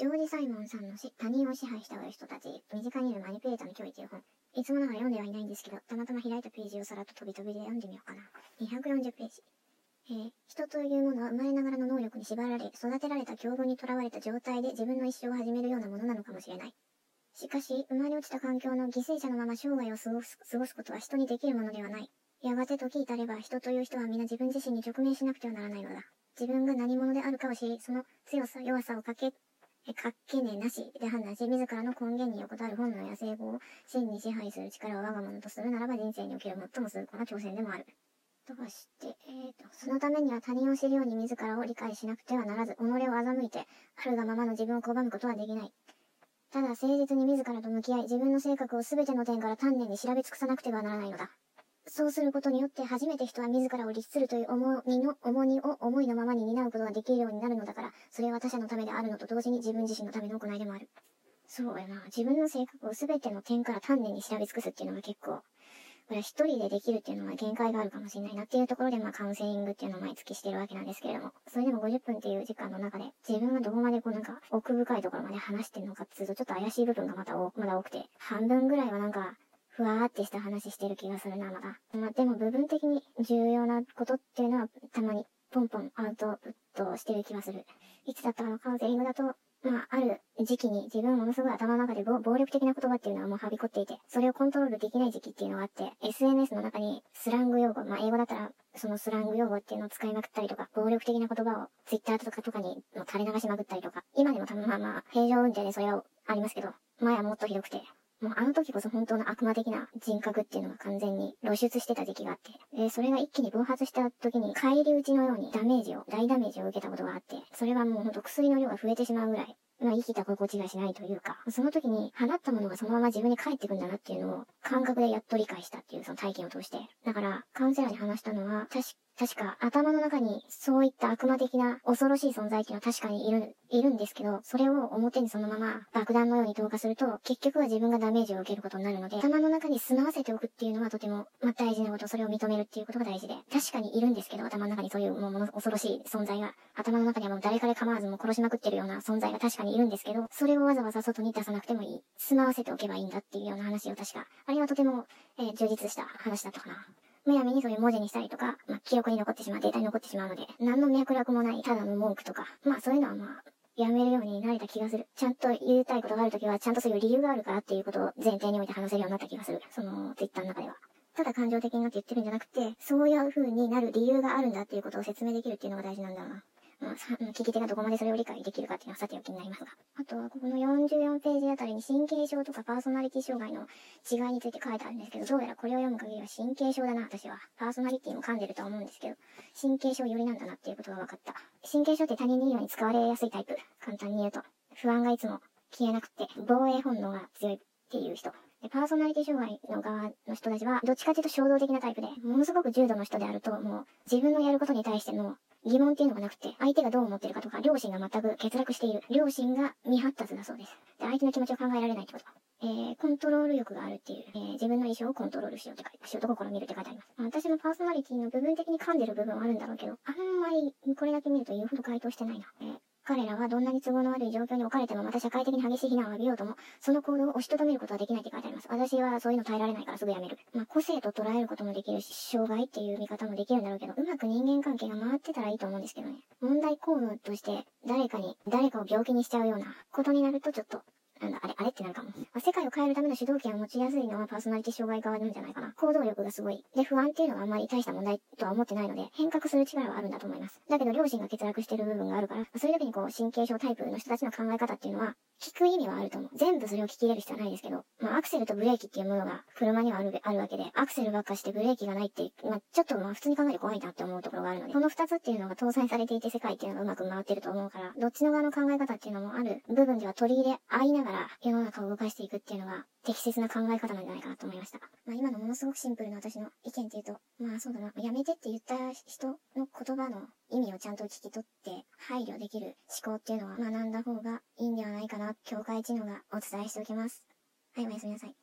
ジョージ・サイモンさんの他人を支配しておる人たち、身近にいるマニピュレーターの脅威という本。いつもながら読んではいないんですけど、たまたま開いたページをさらっと飛び飛びで読んでみようかな。240ページ。えー、人というものは生まれながらの能力に縛られ、育てられた境遇にとらわれた状態で自分の一生を始めるようなものなのかもしれない。しかし、生まれ落ちた環境の犠牲者のまま生涯を過ごす過ごすことは人にできるものではない。やがて時至れば人という人は皆自分自身に直面しなくてはならないのだ。自分が何者であるかを知り、その強さ、弱さをかけ、かけねなしで判断し、自らの根源に横たわる本能や成功を真に支配する力を我が物とするならば人生における最も崇高な挑戦でもある。とかして、えーと、そのためには他人を知るように自らを理解しなくてはならず、己を欺いて、あるがままの自分を拒むことはできない。ただ誠実に自らと向き合い、自分の性格を全ての点から丹念に調べ尽くさなくてはならないのだ。そうすることによって初めて人は自らを律するという重荷の重荷を思いのままに担うことができるようになるのだから、それは他者のためであるのと同時に自分自身のための行いでもある。そうやな。自分の性格を全ての点から丹念に調べ尽くすっていうのが結構、これは一人でできるっていうのは限界があるかもしれないなっていうところで、まあカウンセリングっていうのを毎月してるわけなんですけれども、それでも50分っていう時間の中で、自分がどこまでこうなんか奥深いところまで話してるのかっていうと、ちょっと怪しい部分がまたまだ多くて、半分ぐらいはなんか、ふわーってした話してる気がするな、まだ。まあ、でも部分的に重要なことっていうのはたまにポンポンアウトプットしてる気がする。いつだったのカウンセリングだと、まあ、ある時期に自分ものすごい頭の中で暴力的な言葉っていうのはもうはびこっていて、それをコントロールできない時期っていうのがあって、SNS の中にスラング用語、まあ、英語だったらそのスラング用語っていうのを使いまくったりとか、暴力的な言葉を Twitter とかとかにも垂れ流しまくったりとか、今でもたまあまあ、平常運転でそれはありますけど、前はもっとひどくて、もうあの時こそ本当の悪魔的な人格っていうのが完全に露出してた時期があって、で、それが一気に暴発した時に帰り討ちのようにダメージを、大ダメージを受けたことがあって、それはもうほんと薬の量が増えてしまうぐらい、まあ生きた心地がしないというか、その時に放ったものがそのまま自分に返ってくんだなっていうのを感覚でやっと理解したっていうその体験を通して。だから、カウンセラーに話したのは、確確か頭の中にそういった悪魔的な恐ろしい存在っていうのは確かにいる、いるんですけど、それを表にそのまま爆弾のように投下すると、結局は自分がダメージを受けることになるので、頭の中に住まわせておくっていうのはとても、まあ、大事なこと、それを認めるっていうことが大事で、確かにいるんですけど、頭の中にそういうもうもの恐ろしい存在が、頭の中にはもう誰かで構わずも殺しまくってるような存在が確かにいるんですけど、それをわざわざ外に出さなくてもいい。住まわせておけばいいんだっていうような話を確か、あれはとても、えー、充実した話だったかな。むやみにそういう文字にしたりとか、まあ、記憶に残ってしまう、データに残ってしまうので、何の脈絡もない、ただの文句とか、まあそういうのはまあ、やめるようになれた気がする。ちゃんと言いたいことがあるときは、ちゃんとそういう理由があるからっていうことを前提において話せるようになった気がする。その、ツイッターの中では。ただ感情的になって言ってるんじゃなくて、そういう風になる理由があるんだっていうことを説明できるっていうのが大事なんだろうな。まあ、聞き手がどこまでそれを理解できるかっていうのはさておきになりますが。あとは、ここの44ページあたりに神経症とかパーソナリティ障害の違いについて書いてあるんですけど、どうやらこれを読む限りは神経症だな、私は。パーソナリティも噛んでるとは思うんですけど、神経症寄りなんだなっていうことが分かった。神経症って他人にいいように使われやすいタイプ。簡単に言うと。不安がいつも消えなくて、防衛本能が強いっていう人。で、パーソナリティ障害の側の人たちは、どっちかというと衝動的なタイプで、ものすごく重度の人であると、もう、自分のやることに対しての疑問っていうのがなくて、相手がどう思ってるかとか、両親が全く欠落している。両親が未発達だそうです。で、相手の気持ちを考えられないってことか。えー、コントロール力があるっていう、えー、自分の衣装をコントロールしようって書いて、しようと心見るって書いてあります。ま私のパーソナリティの部分的に噛んでる部分はあるんだろうけど、あんまりこれだけ見ると言うほど回答してないな。えー彼らはどんなに都合の悪い状況に置かれてもまた社会的に激しい非難を浴びようとも、その行動を押しとどめることはできないって書いてあります。私はそういうの耐えられないからすぐやめる。まあ、個性と捉えることもできるし、障害っていう見方もできるんだろうけど、うまく人間関係が回ってたらいいと思うんですけどね。問題行動として誰かに、誰かを病気にしちゃうようなことになるとちょっとなんだ、あれ、あれってなるかも。世界を変えるための主導権を持ちやすいのはパーソナリティ障害側なんじゃないかな。行動力がすごい。で、不安っていうのはあんまり大した問題とは思ってないので、変革する力はあるんだと思います。だけど、両親が欠落してる部分があるから、そういう時にこう、神経症タイプの人たちの考え方っていうのは、聞く意味はあると思う。全部それを聞き入れる必要はないですけど、まあ、アクセルとブレーキっていうものが車にはあるあるわけで、アクセルばっかしてブレーキがないって、まあ、ちょっとまあ普通に考えて怖いなって思うところがあるので、この二つっていうのが搭載されていて世界っていうのがうまく回ってると思うから、どっちの側の考え方っていうのもある部分では取り入れ合いながら世の中を動かしていくっていうのが適切な考え方なんじゃないかなと思いました。まあ今のものすごくシンプルな私の意見っていうと、まあそうだな、やめてって言った人の言葉の意味をちゃんと聞き取って配慮できる思考っていうのは学んだ方がいいんではないかな、境界知能がお伝えしておきます。はい、おやすみなさい。